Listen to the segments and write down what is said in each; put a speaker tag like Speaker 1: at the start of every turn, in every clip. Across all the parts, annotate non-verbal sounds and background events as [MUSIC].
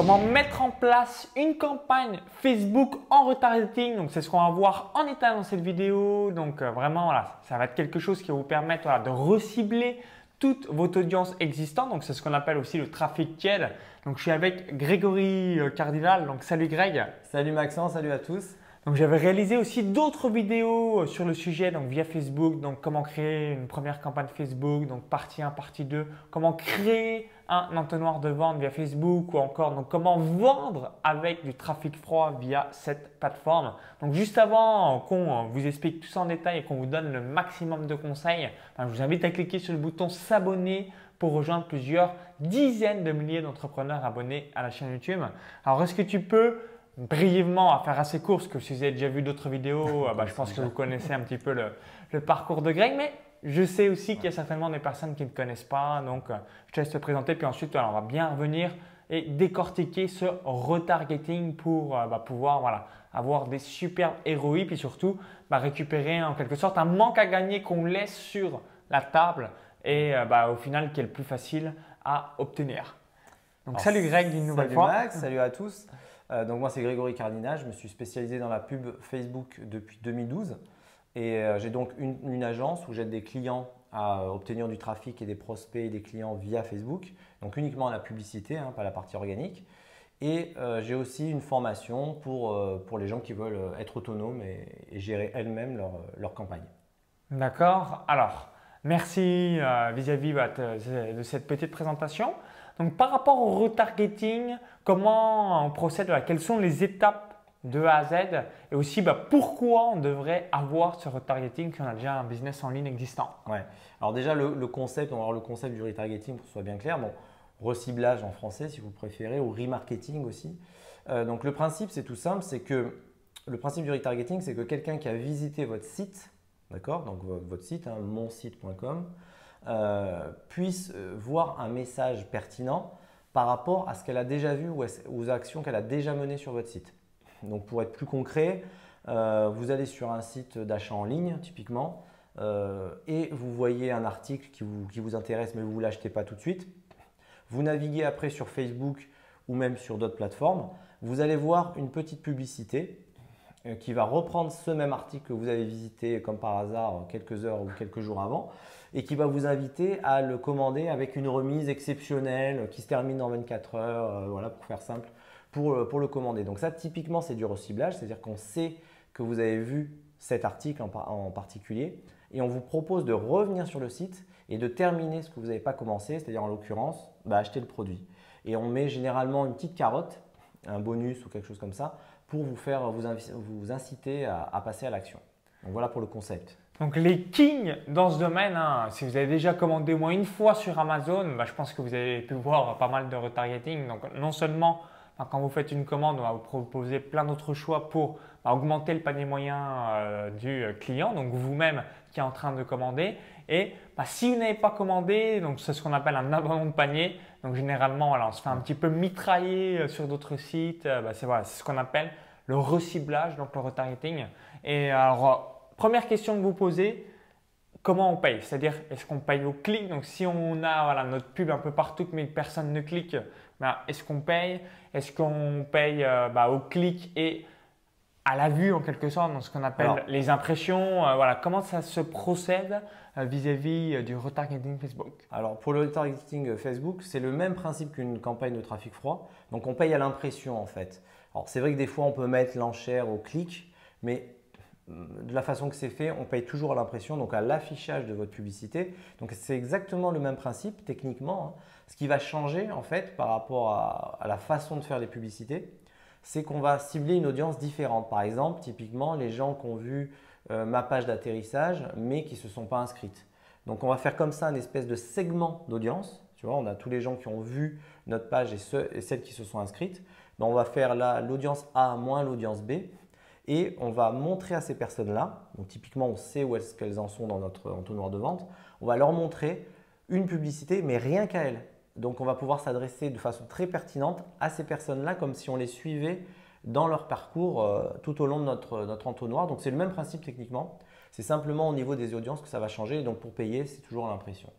Speaker 1: comment mettre en place une campagne Facebook en retargeting. Donc c'est ce qu'on va voir en état dans cette vidéo. Donc euh, vraiment voilà, ça va être quelque chose qui va vous permettre voilà, de recibler toute votre audience existante. Donc c'est ce qu'on appelle aussi le trafic tiède. Donc je suis avec Grégory euh, Cardinal. Donc salut Greg.
Speaker 2: Salut Maxence, salut à tous.
Speaker 1: Donc j'avais réalisé aussi d'autres vidéos euh, sur le sujet, donc via Facebook, donc comment créer une première campagne Facebook, donc partie 1, partie 2, comment créer un entonnoir de vente via Facebook ou encore donc comment vendre avec du trafic froid via cette plateforme. Donc juste avant qu'on vous explique tout ça en détail et qu'on vous donne le maximum de conseils, ben, je vous invite à cliquer sur le bouton s'abonner pour rejoindre plusieurs dizaines de milliers d'entrepreneurs abonnés à la chaîne YouTube. Alors est-ce que tu peux brièvement à faire assez court, parce que si vous avez déjà vu d'autres vidéos, [LAUGHS] bah, je pense que vous connaissez un petit peu le, parcours de Greg, mais je sais aussi qu'il y a certainement des personnes qui ne connaissent pas, donc euh, je te laisse te présenter, puis ensuite on va bien revenir et décortiquer ce retargeting pour euh, bah, pouvoir voilà, avoir des superbes héroïs, puis surtout bah, récupérer en quelque sorte un manque à gagner qu'on laisse sur la table et euh, bah, au final qui est le plus facile à obtenir. Donc salut Greg d'une nouvelle
Speaker 2: fois. Salut Max, salut à tous. Euh, donc moi c'est Grégory Cardina, je me suis spécialisé dans la pub Facebook depuis 2012 et euh, j'ai donc une, agence où j'aide des clients à obtenir du trafic et des prospects et des clients via Facebook, donc uniquement la publicité, hein, pas la partie organique. Et euh, j'ai aussi une formation pour, pour les gens qui veulent être autonomes et, gérer elles-mêmes leur, leur, campagne.
Speaker 1: D'accord. Alors, merci vis-à-vis bah, de cette petite présentation. Donc par rapport au retargeting, comment on procède Quelles sont les étapes de A à Z et aussi bah, pourquoi on devrait avoir ce retargeting si on a déjà un business en ligne existant
Speaker 2: Ouais. Alors déjà le, concept, on va voir le concept du retargeting pour que ce soit bien clair. Bon, reciblage en français si vous préférez ou remarketing aussi. Euh, donc le principe c'est tout simple, c'est que le principe du retargeting c'est que quelqu'un qui a visité votre site, d'accord, donc votre site, hein, monsite.com, euh, puisse euh, voir un message pertinent par rapport à ce qu'elle a déjà vu ou aux actions qu'elle a déjà menées sur votre site. Donc pour être plus concret, euh, vous allez sur un site d'achat en ligne typiquement et vous voyez un article qui vous, intéresse mais vous ne l'achetez pas tout de suite. Vous naviguez après sur Facebook ou même sur d'autres plateformes. Vous allez voir une petite publicité qui va reprendre ce même article que vous avez visité comme par hasard quelques heures ou quelques jours avant et qui va vous inviter à le commander avec une remise exceptionnelle qui se termine en 24 heures, euh, voilà, pour faire simple, pour, euh, pour, le commander. Donc ça, typiquement, c'est du reciblage, c'est-à-dire qu'on sait que vous avez vu cet article en, particulier et on vous propose de revenir sur le site et de terminer ce que vous n'avez pas commencé, c'est-à-dire en l'occurrence, bah, acheter le produit. Et on met généralement une petite carotte, un bonus ou quelque chose comme ça, pour vous faire vous, vous inciter à, passer à l'action. Donc voilà pour le concept.
Speaker 1: Donc les kings dans ce domaine, hein, si vous avez déjà commandé au moins une fois sur Amazon, bah, je pense que vous avez pu voir pas mal de retargeting. Donc non seulement quand vous faites une commande, on va vous proposer plein d'autres choix pour bah, augmenter le panier moyen euh, du client, donc vous-même qui est en train de commander. Et si vous n'avez pas commandé, donc c'est ce qu'on appelle un abandon de panier. Donc généralement, on se fait un petit peu mitrailler euh, sur d'autres sites. Euh, c'est ce qu'on appelle le reciblage, donc le retargeting. Et alors Première question que vous posez, comment on paye? C'est-à-dire, est-ce qu'on paye au clic? Donc, si on a notre pub un peu partout, mais personne ne clique, ben, est-ce qu'on paye? Est-ce qu'on paye euh, bah, au clic et à la vue en quelque sorte, dans ce qu'on appelle les impressions euh, Voilà, comment ça se procède euh, vis-à-vis du retargeting Facebook?
Speaker 2: Alors, pour le retargeting Facebook, c'est le même principe qu'une campagne de trafic froid. Donc, on paye à l'impression en fait. Alors, c'est vrai que des fois, on peut mettre l'enchère au clic, mais de la façon que c'est fait, on paye toujours à l'impression, donc à l'affichage de votre publicité. Donc c'est exactement le même principe techniquement. Hein. Ce qui va changer en fait par rapport à, la façon de faire les publicités, c'est qu'on va cibler une audience différente. Par exemple, typiquement les gens qui ont vu euh, ma page d'atterrissage mais qui ne se sont pas inscrites. Donc on va faire comme ça un espèce de segment d'audience. Tu vois, on a tous les gens qui ont vu notre page et, celles qui se sont inscrites. Ben, on va faire l'audience A moins l'audience B et on va montrer à ces personnes-là, donc typiquement on sait où est-ce qu'elles en sont dans notre entonnoir de vente, on va leur montrer une publicité, mais rien qu'à elles. Donc on va pouvoir s'adresser de façon très pertinente à ces personnes-là comme si on les suivait dans leur parcours euh, tout au long de notre, notre entonnoir. Donc c'est le même principe techniquement, c'est simplement au niveau des audiences que ça va changer. donc pour payer, c'est toujours l'impression.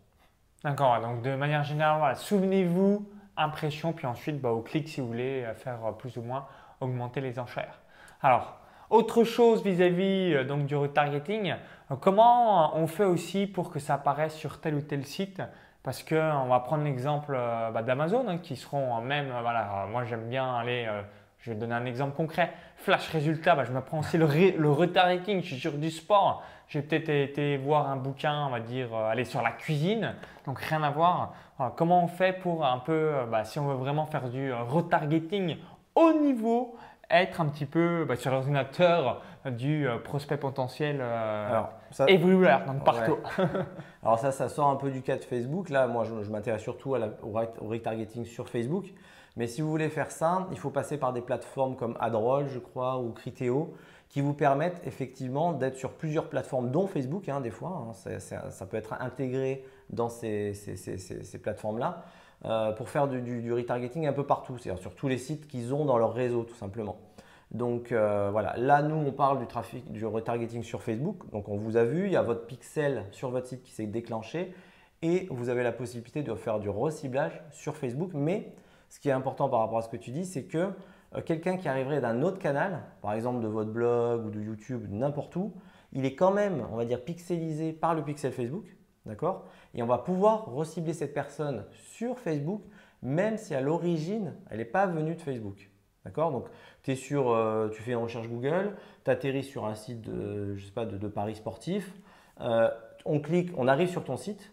Speaker 1: D'accord, donc de manière générale, souvenez-vous impression, puis ensuite bah, au clic si vous voulez faire plus ou moins augmenter les enchères. Alors, autre chose vis-à-vis euh, du retargeting, euh, comment on fait aussi pour que ça apparaisse sur tel ou tel site Parce qu'on va prendre l'exemple euh, bah, d'Amazon hein, qui seront même, voilà, moi j'aime bien aller, je vais donner un exemple concret, flash résultat, bah, je me prends aussi le, retargeting, je suis sur du sport, j'ai peut-être été voir un bouquin, on va dire, aller sur la cuisine, donc rien à voir. comment on fait pour un peu, bah, si on veut vraiment faire du retargeting au niveau être un petit peu bah, sur l'ordinateur du euh, prospect potentiel euh, Alors, everywhere, donc partout. [LAUGHS]
Speaker 2: Alors ça, ça sort un peu du cas de Facebook. Là, moi, je, m'intéresse surtout au, retargeting sur Facebook. Mais si vous voulez faire ça, il faut passer par des plateformes comme Adroll, je crois, ou Criteo, qui vous permettent effectivement d'être sur plusieurs plateformes, dont Facebook, hein, des fois. Hein. ça peut être intégré dans ces, ces plateformes-là. Euh, pour faire du, retargeting un peu partout, c'est-à-dire sur tous les sites qu'ils ont dans leur réseau tout simplement. Donc euh, voilà, là nous on parle du trafic, du retargeting sur Facebook. Donc on vous a vu, il y a votre pixel sur votre site qui s'est déclenché et vous avez la possibilité de faire du reciblage sur Facebook. Mais ce qui est important par rapport à ce que tu dis, c'est que euh, quelqu'un qui arriverait d'un autre canal, par exemple de votre blog ou de YouTube, n'importe où, il est quand même, on va dire, pixelisé par le pixel Facebook. D'accord? Et on va pouvoir recibler cette personne sur Facebook, même si à l'origine, elle n'est pas venue de Facebook. D'accord? Donc, es sur, euh, tu fais une recherche Google, tu atterris sur un site de, paris sportif, euh, on clique, on arrive sur ton site.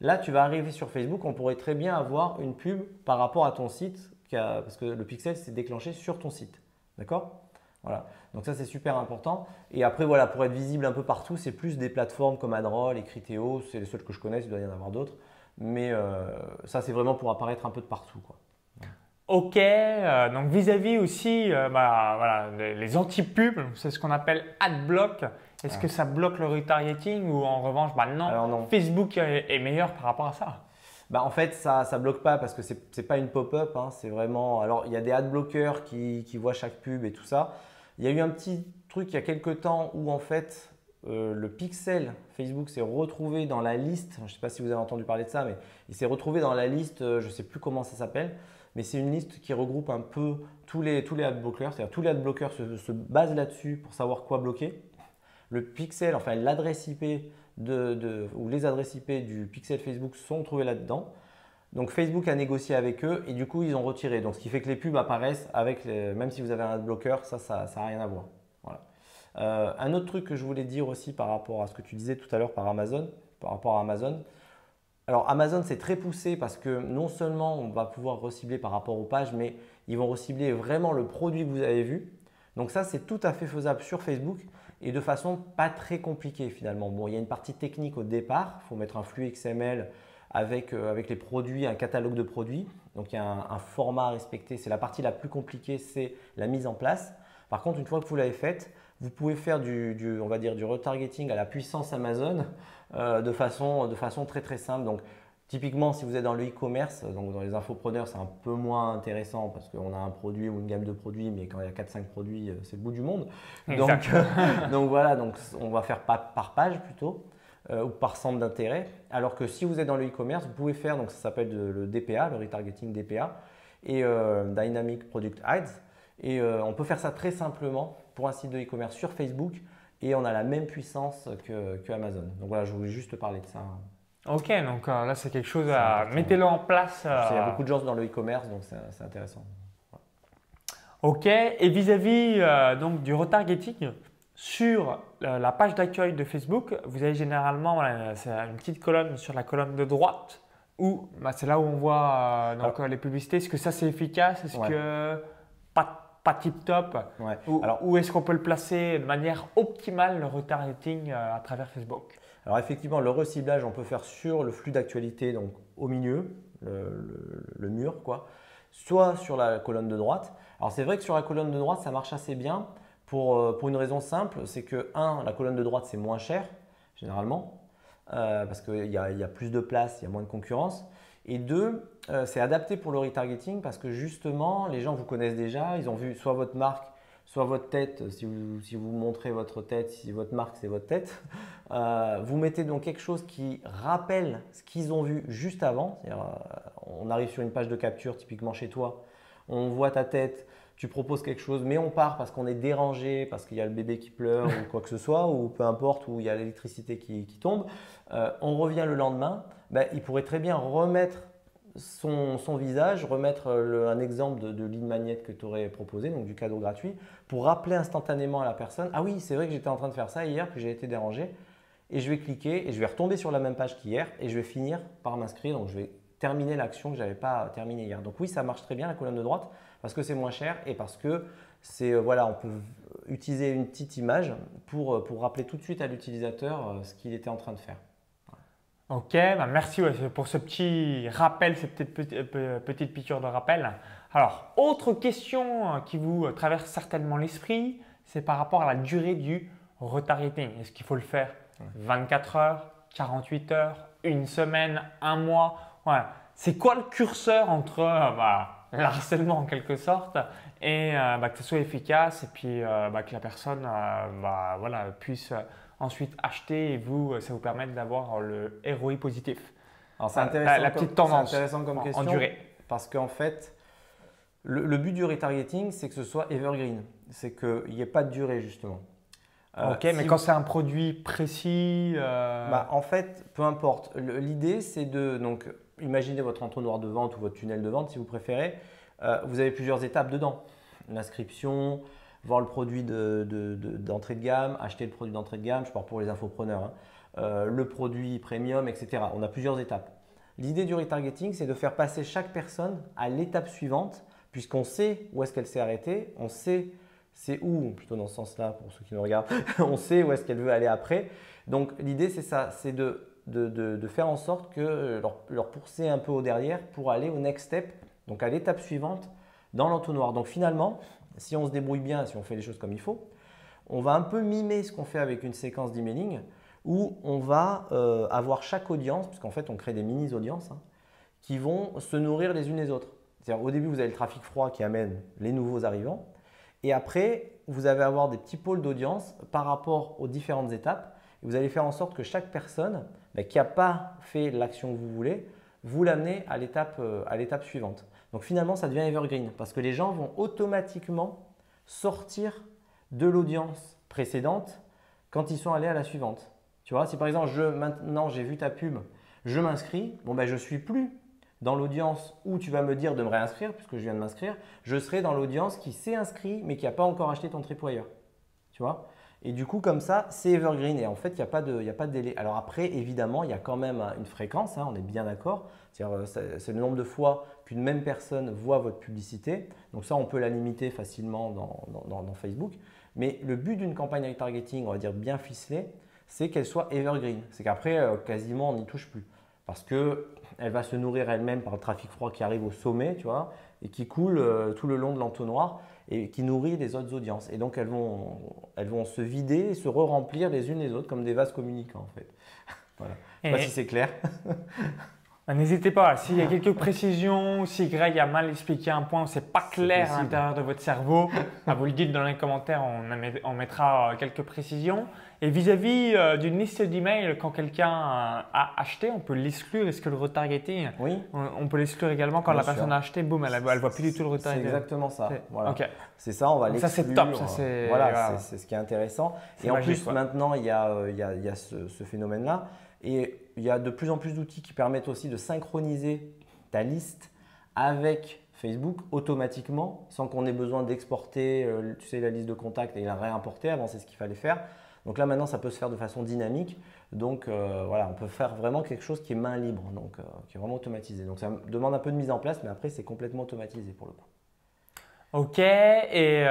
Speaker 2: Là, tu vas arriver sur Facebook, on pourrait très bien avoir une pub par rapport à ton site, parce que le pixel s'est déclenché sur ton site. D'accord? Voilà. Donc ça c'est super important. Et après voilà, pour être visible un peu partout, c'est plus des plateformes comme Adroll et Criteo, c'est les seules que je connais, il doit y en avoir d'autres. Mais euh, ça c'est vraiment pour apparaître un peu de partout.
Speaker 1: Ok, euh, donc vis-à-vis aussi euh, bah, voilà, les, anti-pubs, c'est ce qu'on appelle adblock. Est-ce que ça bloque le retargeting ou en revanche, bah non, Facebook est, meilleur par rapport à ça?
Speaker 2: Bah, en fait, ça ne bloque pas parce que ce n'est pas une pop-up. Hein, c'est vraiment. Alors, il y a des adblockers qui, qui voient chaque pub et tout ça. Il y a eu un petit truc il y a quelques temps où en fait euh, le pixel Facebook s'est retrouvé dans la liste, je ne sais pas si vous avez entendu parler de ça, mais il s'est retrouvé dans la liste, je ne sais plus comment ça s'appelle, mais c'est une liste qui regroupe un peu tous les, tous les adblockers, c'est-à-dire tous les adblockers se, se basent là-dessus pour savoir quoi bloquer. Le pixel, enfin l'adresse IP de, ou les adresses IP du pixel Facebook sont trouvées là-dedans. Donc Facebook a négocié avec eux et du coup ils ont retiré. Donc ce qui fait que les pubs apparaissent avec, même si vous avez un bloqueur, ça, ça n'a rien à voir. Voilà. Euh, un autre truc que je voulais dire aussi par rapport à ce que tu disais tout à l'heure par Amazon, par rapport à Amazon. Alors Amazon c'est très poussé parce que non seulement on va pouvoir recibler par rapport aux pages, mais ils vont recibler vraiment le produit que vous avez vu. Donc ça c'est tout à fait faisable sur Facebook et de façon pas très compliquée finalement. Bon, il y a une partie technique au départ, il faut mettre un flux XML avec, euh, avec les produits, un catalogue de produits. Donc il y a un, format à respecter. C'est la partie la plus compliquée, c'est la mise en place. Par contre, une fois que vous l'avez faite, vous pouvez faire du, on va dire, du retargeting à la puissance Amazon euh, de, façon, de façon très très simple. Donc Typiquement, si vous êtes dans le e-commerce, donc dans les infopreneurs, c'est un peu moins intéressant parce qu'on a un produit ou une gamme de produits, mais quand il y a 4-5 produits, euh, c'est le bout du monde. Donc, [LAUGHS] donc, voilà, donc on va faire par page plutôt. Euh, ou par centre d'intérêt. Alors que si vous êtes dans le e-commerce, vous pouvez faire, donc ça s'appelle le DPA, le retargeting DPA, et euh, Dynamic Product Ads. Et euh, on peut faire ça très simplement pour un site de e-commerce sur Facebook et on a la même puissance que, Amazon. Donc voilà, je voulais juste parler de ça.
Speaker 1: Ok, donc là c'est quelque chose à. Mettez-le en place.
Speaker 2: Il y a beaucoup de gens dans le e-commerce, donc c'est intéressant.
Speaker 1: Ok, et vis-à-vis donc du retargeting, sur euh, la page d'accueil de Facebook, vous avez généralement une petite colonne sur la colonne de droite où bah, c'est là où on voit euh, les publicités. Est-ce que ça c'est efficace? Est-ce que pas, tip top Alors, où est-ce qu'on peut le placer de manière optimale le retargeting euh, à travers Facebook?
Speaker 2: Alors effectivement, le reciblage on peut faire sur le flux d'actualité, donc au milieu, le, le, mur, quoi, soit sur la colonne de droite. Alors c'est vrai que sur la colonne de droite ça marche assez bien. Euh, pour, une raison simple, c'est que, un, la colonne de droite, c'est moins cher, généralement, euh, parce qu'il y, a plus de place, il y a moins de concurrence. Et deux, euh, c'est adapté pour le retargeting parce que justement, les gens vous connaissent déjà, ils ont vu soit votre marque, soit votre tête, si vous, si vous montrez votre tête, si votre marque c'est votre tête. [LAUGHS] vous mettez donc quelque chose qui rappelle ce qu'ils ont vu juste avant. on arrive sur une page de capture, typiquement chez toi, on voit ta tête, tu proposes quelque chose, mais on part parce qu'on est dérangé, parce qu'il y a le bébé qui pleure ou quoi que ce soit, ou peu importe, où il y a l'électricité qui, tombe, euh, on revient le lendemain, ben, il pourrait très bien remettre son, visage, remettre un exemple de, de ligne magnète que tu aurais proposé, donc du cadeau gratuit, pour rappeler instantanément à la personne, ah oui, c'est vrai que j'étais en train de faire ça hier, que j'ai été dérangé, et je vais cliquer, et je vais retomber sur la même page qu'hier, et je vais finir par m'inscrire, donc je vais terminer l'action que je n'avais pas terminée hier. Donc oui, ça marche très bien la colonne de droite parce que c'est moins cher et parce que c'est euh, voilà, on peut utiliser une petite image pour, euh, pour rappeler tout de suite à l'utilisateur euh, ce qu'il était en train de faire.
Speaker 1: Ok, bah merci pour ce petit rappel, cette petite, petite piqûre de rappel. Alors, autre question qui vous traverse certainement l'esprit, c'est par rapport à la durée du retargeting. Est-ce qu'il faut le faire 24 heures, 48 heures, une semaine, un mois? C'est quoi le curseur entre euh, bah, [LAUGHS] l'harcèlement en quelque sorte et euh, bah, que ce soit efficace et puis euh, bah, que la personne bah, voilà, puisse ensuite acheter et vous, ça vous permettre d'avoir le ROI positif
Speaker 2: Alors c'est intéressant, la, petite tendance intéressant comme question, en, durée. Parce qu'en fait, le, but du retargeting, c'est que ce soit evergreen. C'est qu'il n'y ait pas de durée justement.
Speaker 1: ok, mais quand c'est un produit précis.
Speaker 2: en fait, peu importe. L'idée, c'est de. Donc, imaginez votre entonnoir de vente ou votre tunnel de vente si vous préférez. Euh, vous avez plusieurs étapes dedans. L'inscription, voir le produit d'entrée de, gamme, acheter le produit d'entrée de gamme, je parle pour les infopreneurs, hein. euh, le produit premium, etc. On a plusieurs étapes. L'idée du retargeting, c'est de faire passer chaque personne à l'étape suivante, puisqu'on sait où est-ce qu'elle s'est arrêtée, on sait c'est où, plutôt dans ce sens-là pour ceux qui nous regardent, [LAUGHS] on sait où est-ce qu'elle veut aller après. Donc l'idée c'est ça, c'est de de, faire en sorte que euh, leur, leur, pousser un peu au derrière pour aller au next step, donc à l'étape suivante dans l'entonnoir. Donc finalement, si on se débrouille bien, si on fait les choses comme il faut, on va un peu mimer ce qu'on fait avec une séquence d'emailing où on va euh, avoir chaque audience, puisqu'en fait on crée des mini-audiences, hein, qui vont se nourrir les unes les autres. C'est-à-dire au début vous avez le trafic froid qui amène les nouveaux arrivants, et après vous allez avoir des petits pôles d'audience par rapport aux différentes étapes, vous allez faire en sorte que chaque personne qui n'a pas fait l'action que vous voulez, vous l'amenez euh, à l'étape suivante. Donc finalement, ça devient evergreen parce que les gens vont automatiquement sortir de l'audience précédente quand ils sont allés à la suivante. Tu vois, si par exemple, je, maintenant j'ai vu ta pub, je m'inscris, bon ben je suis plus dans l'audience où tu vas me dire de me réinscrire puisque je viens de m'inscrire, je serai dans l'audience qui s'est inscrit mais qui n'a pas encore acheté ton tripwire. Tu vois? Et du coup, comme ça, c'est evergreen. Et en fait, il n'y a, pas de, a pas de délai. Alors après, évidemment, il y a quand même une fréquence, hein, on est bien d'accord. Euh, c'est le nombre de fois qu'une même personne voit votre publicité. Donc ça, on peut la limiter facilement dans, Facebook. Mais le but d'une campagne retargeting, on va dire bien ficelée, c'est qu'elle soit evergreen. C'est qu'après, euh, quasiment, on n'y touche plus. Parce qu'elle va se nourrir elle-même par le trafic froid qui arrive au sommet, tu vois, et qui coule euh, tout le long de l'entonnoir et qui nourrit les autres audiences. Et donc elles vont, elles vont se vider et se re-remplir les unes les autres comme des vases communicants en fait. [LAUGHS] voilà. Je sais pas si c'est clair. [LAUGHS]
Speaker 1: Bah, n'hésitez pas, s'il y a quelques précisions, si Greg a mal expliqué un point, c'est pas clair à l'intérieur de votre cerveau, vous le dites dans les commentaires, on, mettra euh, quelques précisions. Et vis-à-vis euh, d'une liste d'emails, quand quelqu'un euh, a acheté, on peut l'exclure. Est-ce que le retargeting,
Speaker 2: oui.
Speaker 1: on, peut l'exclure également quand la personne a acheté, boum, elle ne voit plus du tout le retargeting.
Speaker 2: C'est exactement ça. C'est ça, on va l'exclure.
Speaker 1: Ça c'est top, ça c'est.
Speaker 2: Voilà, c'est ce qui est intéressant. Et en plus, maintenant, il y a, il y a, ce, ce phénomène-là. Et il y a de plus en plus d'outils qui permettent aussi de synchroniser ta liste avec Facebook automatiquement sans qu'on ait besoin d'exporter euh, tu sais, la liste de contacts et la réimporter. Avant, c'est ce qu'il fallait faire. Donc là, maintenant, ça peut se faire de façon dynamique. Donc euh, voilà, on peut faire vraiment quelque chose qui est main libre, donc euh, qui est vraiment automatisé. Donc ça demande un peu de mise en place, mais après, c'est complètement automatisé pour le coup.
Speaker 1: Ok, et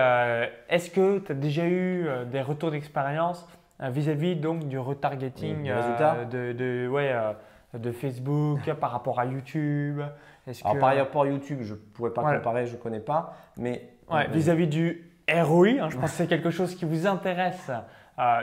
Speaker 1: est-ce que tu as déjà eu des retours d'expérience euh, vis-à-vis donc du retargeting euh, de, de, ouais, euh, de Facebook [LAUGHS] par rapport à YouTube.
Speaker 2: Alors par rapport à YouTube, je ne pourrais pas comparer, je ne connais pas, mais
Speaker 1: vis-à-vis du ROI, hein, je pense [LAUGHS] que c'est quelque chose qui vous intéresse.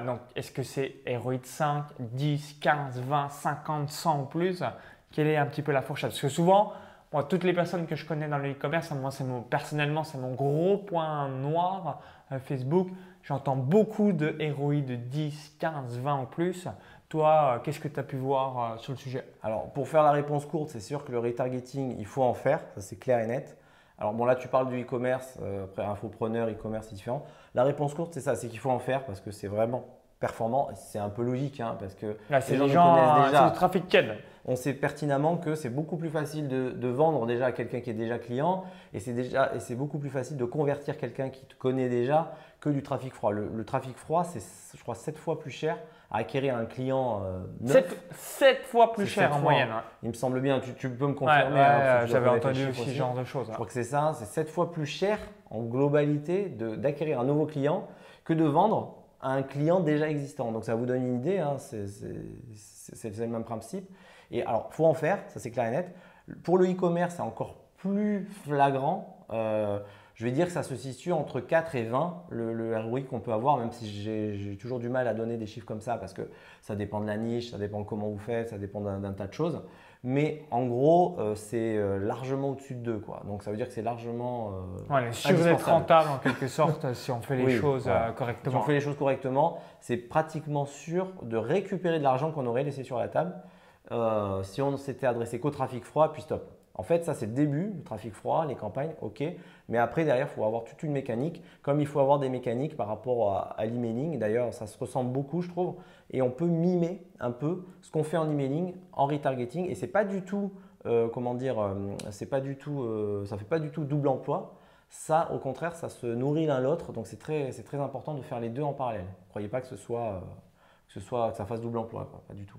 Speaker 1: donc, est-ce que c'est ROI de 5, 10, 15, 20, 50, 100 ou plus? Quelle est un petit peu la fourchette? Parce que souvent, moi, toutes les personnes que je connais dans le e-commerce, moi, c'est mon, personnellement, c'est mon gros point noir Facebook. J'entends beaucoup de ROI de 10, 15, 20 ou plus, Toi, qu'est-ce que tu as pu voir sur le sujet?
Speaker 2: Alors, pour faire la réponse courte, c'est sûr que le retargeting, il faut en faire, ça c'est clair et net. Alors bon, là tu parles du e-commerce, après infopreneur, e-commerce, c'est différent. La réponse courte, c'est ça, c'est qu'il faut en faire parce que c'est vraiment performant. C'est un peu logique hein, parce que
Speaker 1: c'est les gens, connaissent déjà. le trafic quel
Speaker 2: On sait pertinemment que c'est beaucoup plus facile de, vendre déjà à quelqu'un qui est déjà client et c'est déjà et c'est beaucoup plus facile de convertir quelqu'un qui te connaît déjà que du trafic froid. Le, trafic froid, c'est je crois 7 fois plus cher à acquérir un client euh,
Speaker 1: neuf. 7, fois plus cher en moyenne.
Speaker 2: Il me semble bien, tu, peux me confirmer.
Speaker 1: Hein, j'avais entendu aussi ce genre de choses.
Speaker 2: Je crois que c'est ça, c'est 7 fois plus cher en globalité d'acquérir un nouveau client que de vendre un client déjà existant. Donc ça vous donne une idée, hein, c'est le même principe. Et alors, il faut en faire, ça c'est clair et net. Pour le e-commerce, c'est encore plus flagrant. Euh, je vais dire que ça se situe entre 4 et 20, le, le ROI qu'on peut avoir, même si j'ai toujours du mal à donner des chiffres comme ça, parce que ça dépend de la niche, ça dépend de comment vous faites, ça dépend d'un tas de choses. Mais en gros, euh, c'est euh, largement au-dessus de 2. Quoi. Donc ça veut dire que c'est largement.
Speaker 1: Euh, ouais, sûr d'être rentable en quelque sorte [LAUGHS] si on fait les choses euh, correctement.
Speaker 2: Si on fait les choses correctement, c'est pratiquement sûr de récupérer de l'argent qu'on aurait laissé sur la table si on s'était adressé qu'au trafic froid, puis stop. En fait, ça c'est le début, le trafic froid, les campagnes, ok. Mais après, derrière, il faut avoir toute une mécanique, comme il faut avoir des mécaniques par rapport à, l'emailing. D'ailleurs, ça se ressemble beaucoup, je trouve. Et on peut mimer un peu ce qu'on fait en emailing, en retargeting. Et c'est pas du tout, euh, comment dire, euh, c'est pas du tout, euh, ça fait pas du tout double emploi. Ça, au contraire, ça se nourrit l'un l'autre. Donc c'est très, très important de faire les deux en parallèle. Ne croyez pas que ce soit, que ce soit, que ça fasse double emploi, pas du tout.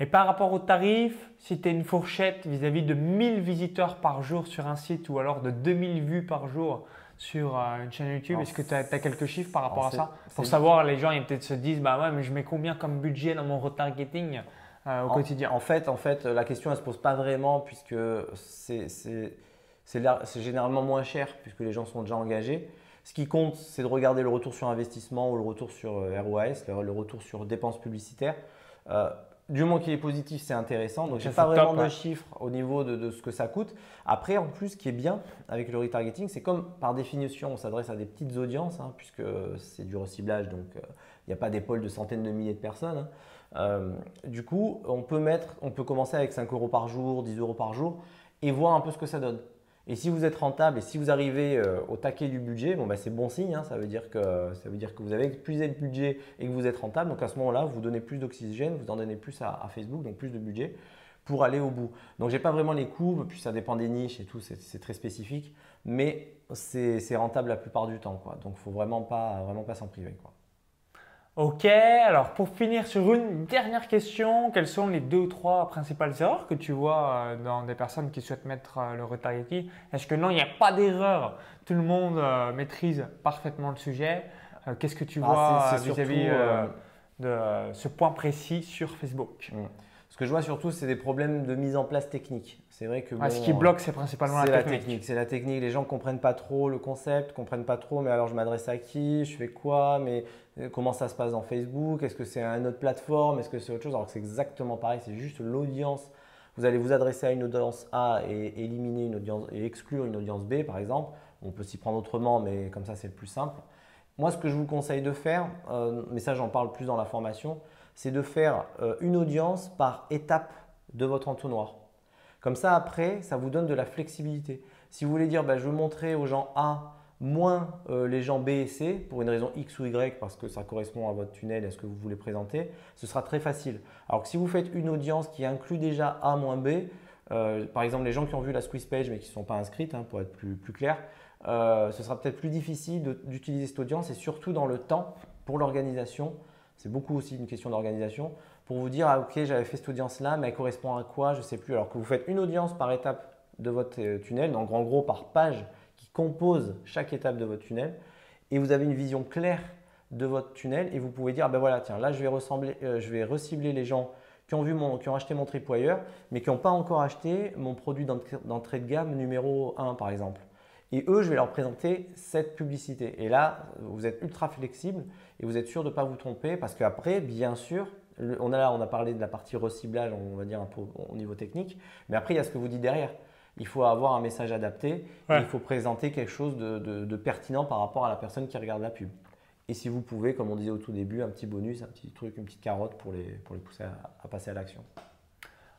Speaker 1: Et par rapport au tarif, si tu as une fourchette vis-à-vis de 1000 visiteurs par jour sur un site ou alors de 2000 vues par jour sur euh, une chaîne YouTube, est-ce que tu as, quelques chiffres par rapport à ça? Pour savoir, les gens ils peut-être se disent bah ouais, mais je mets combien comme budget dans mon retargeting euh, au quotidien?
Speaker 2: En fait, en fait, la question elle se pose pas vraiment puisque c'est généralement moins cher puisque les gens sont déjà engagés. Ce qui compte, c'est de regarder le retour sur investissement ou le retour sur euh, ROAS, le, retour sur dépenses publicitaires du moment qu'il est positif, c'est intéressant. Donc, je n'ai pas vraiment de chiffres au niveau de, ce que ça coûte. Après, en plus, ce qui est bien avec le retargeting, c'est comme par définition, on s'adresse à des petites audiences, hein, puisque c'est du reciblage, donc euh, il n'y a pas d'épaule de centaines de milliers de personnes. Hein. Euh, du coup, on peut, mettre, on peut commencer avec 5 euros par jour, 10 euros par jour et voir un peu ce que ça donne. Et si vous êtes rentable et si vous arrivez euh, au taquet du budget, bon, bah, c'est bon signe. Hein. ça, veut dire que, ça veut dire que vous avez épuisé le budget et que vous êtes rentable. Donc à ce moment-là, vous donnez plus d'oxygène, vous en donnez plus à, Facebook, donc plus de budget pour aller au bout. Donc je n'ai pas vraiment les courbes, puis ça dépend des niches et tout, c'est très spécifique. Mais c'est rentable la plupart du temps. Quoi. Donc faut vraiment pas, vraiment pas s'en priver. Quoi.
Speaker 1: Ok, alors pour finir sur une dernière question, quelles sont les deux ou trois principales erreurs que tu vois euh, dans des personnes qui souhaitent mettre euh, le retargeting Est-ce que non, il n'y a pas d'erreur? Tout le monde euh, maîtrise parfaitement le sujet. Qu'est-ce que tu ah, vois vis-à-vis de ce point précis sur Facebook?
Speaker 2: Mm. Ce que je vois surtout, c'est des problèmes de mise en place technique. C'est vrai que
Speaker 1: ce qui bloque, c'est principalement
Speaker 2: la,
Speaker 1: technique.
Speaker 2: C'est la technique. Les gens ne comprennent pas trop le concept, comprennent pas trop. Mais alors, je m'adresse à qui? Je fais quoi? Mais comment ça se passe dans Facebook? Est-ce que c'est une autre plateforme? Est-ce que c'est autre chose? Alors que c'est exactement pareil. C'est juste l'audience. Vous allez vous adresser à une audience A et éliminer une audience et exclure une audience B, par exemple. On peut s'y prendre autrement, mais comme ça, c'est le plus simple. Moi, ce que je vous conseille de faire, euh, mais ça, j'en parle plus dans la formation c'est de faire euh, une audience par étape de votre entonnoir. Comme ça, après, ça vous donne de la flexibilité. Si vous voulez dire, bah, je veux montrer aux gens A moins euh, les gens B et C pour une raison X ou Y parce que ça correspond à votre tunnel et à ce que vous voulez présenter, ce sera très facile. Alors que si vous faites une audience qui inclut déjà A moins B, euh, par exemple les gens qui ont vu la squeeze page mais qui ne sont pas inscrites, hein, pour être plus, plus clair, ce sera peut-être plus difficile d'utiliser cette audience et surtout dans le temps pour l'organisation c'est beaucoup aussi une question d'organisation. Pour vous dire, ah, ok, j'avais fait cette audience-là, mais elle correspond à quoi Je sais plus. Alors que vous faites une audience par étape de votre euh, tunnel, donc en gros par page qui compose chaque étape de votre tunnel, et vous avez une vision claire de votre tunnel, et vous pouvez dire, ah ben voilà, tiens, là je vais, ressembler, euh, je vais recibler les gens qui ont, vu mon, qui ont acheté mon tripwire, mais qui n'ont pas encore acheté mon produit d'entrée de gamme numéro 1 par exemple. Et eux, je vais leur présenter cette publicité. Et là, vous êtes ultra flexible et vous êtes sûr de ne pas vous tromper parce qu'après, bien sûr, on a, on a parlé de la partie reciblage, on va dire un peu au niveau technique, mais après, il y a ce que vous dites derrière. Il faut avoir un message adapté il faut présenter quelque chose de, pertinent par rapport à la personne qui regarde la pub. Et si vous pouvez, comme on disait au tout début, un petit bonus, un petit truc, une petite carotte pour les, pour les pousser à, passer à l'action.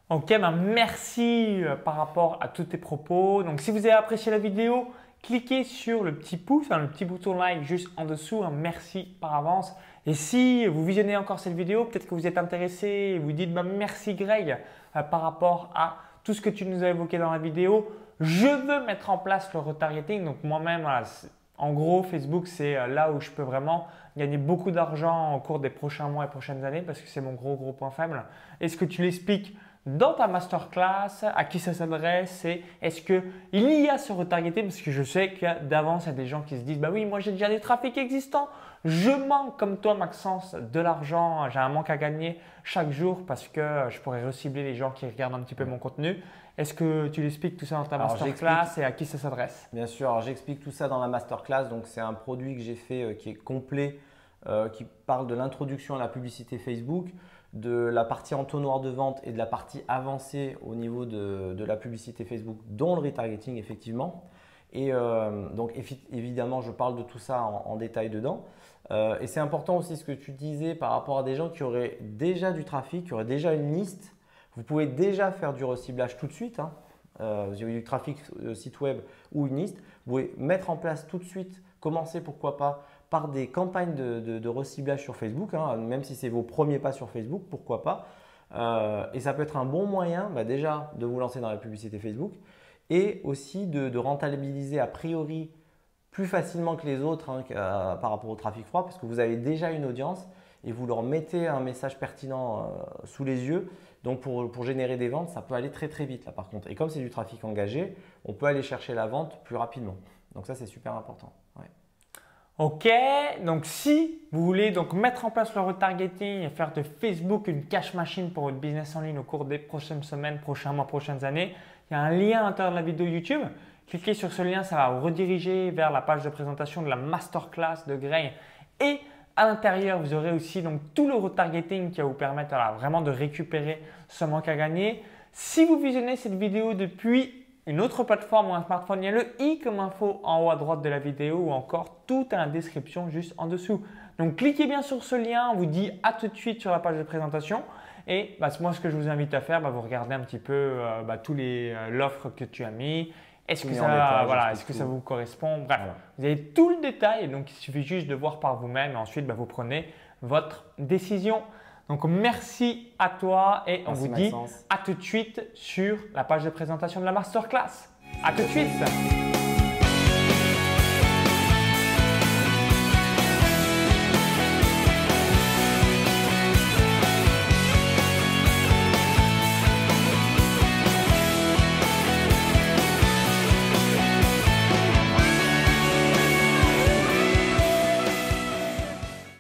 Speaker 1: Ok, ben merci euh, par rapport à tous tes propos. Donc si vous avez apprécié la vidéo, cliquez sur le petit pouce, le petit bouton like juste en dessous. merci par avance. Et si vous visionnez encore cette vidéo, peut-être que vous êtes intéressé et vous dites bah, merci Greg euh, par rapport à tout ce que tu nous as évoqué dans la vidéo. Je veux mettre en place le retargeting. Donc moi-même, en gros, Facebook, c'est euh, là où je peux vraiment gagner beaucoup d'argent au cours des prochains mois et prochaines années parce que c'est mon gros, gros point faible. Est-ce que tu l'expliques dans ta masterclass, à qui ça s'adresse et est-ce qu'il y a ce retargeting Parce que je sais que d'avance, il y a des gens qui se disent Bah oui, moi j'ai déjà des trafics existants, je manque comme toi, Maxence, de l'argent, j'ai un manque à gagner chaque jour parce que je pourrais recibler les gens qui regardent un petit peu mon contenu. Est-ce que tu l'expliques tout ça dans ta masterclass et à qui ça s'adresse?
Speaker 2: Bien sûr, j'explique tout ça dans la masterclass. Donc, c'est un produit que j'ai fait euh, qui est complet, euh, qui parle de l'introduction à la publicité Facebook de la partie entonnoir de vente et de la partie avancée au niveau de, la publicité Facebook, dont le retargeting effectivement. Et euh, donc évidemment, je parle de tout ça en, détail dedans. Euh, et c'est important aussi ce que tu disais par rapport à des gens qui auraient déjà du trafic, qui auraient déjà une liste. Vous pouvez déjà faire du reciblage tout de suite. Euh, vous avez du trafic site web ou une liste. Vous pouvez mettre en place tout de suite, commencer pourquoi pas par des campagnes de, reciblage sur Facebook, hein, même si c'est vos premiers pas sur Facebook, pourquoi pas. Euh, et ça peut être un bon moyen bah, déjà de vous lancer dans la publicité Facebook et aussi de, rentabiliser a priori plus facilement que les autres hein, euh, par rapport au trafic froid parce que vous avez déjà une audience et vous leur mettez un message pertinent euh, sous les yeux. Donc pour, pour, générer des ventes, ça peut aller très très vite là par contre. Et comme c'est du trafic engagé, on peut aller chercher la vente plus rapidement. Donc ça c'est super important.
Speaker 1: Ok, donc si vous voulez donc mettre en place le retargeting et faire de Facebook une cash machine pour votre business en ligne au cours des prochaines semaines, prochains mois, prochaines années, il y a un lien à l'intérieur de la vidéo YouTube. Cliquez sur ce lien, ça va vous rediriger vers la page de présentation de la masterclass de Gray. Et à l'intérieur, vous aurez aussi donc tout le retargeting qui va vous permettre vraiment de récupérer ce manque à gagner. Si vous visionnez cette vidéo depuis une autre plateforme ou un smartphone, il y a le i comme info en haut à droite de la vidéo ou encore tout est en description juste en dessous. Donc cliquez bien sur ce lien, on vous dit à tout de suite sur la page de présentation. Et bah, moi, ce que je vous invite à faire, bah, vous regardez un petit peu euh, bah, tous les euh, l'offre que tu as mis. Est-ce que, ça, voilà, est-ce que ça vous correspond? Bref, vous avez tout le détail. Donc il suffit juste de voir par vous-même et ensuite vous prenez votre décision. Donc merci à toi et on vous dit à tout de suite sur la page de présentation de la masterclass. À tout de suite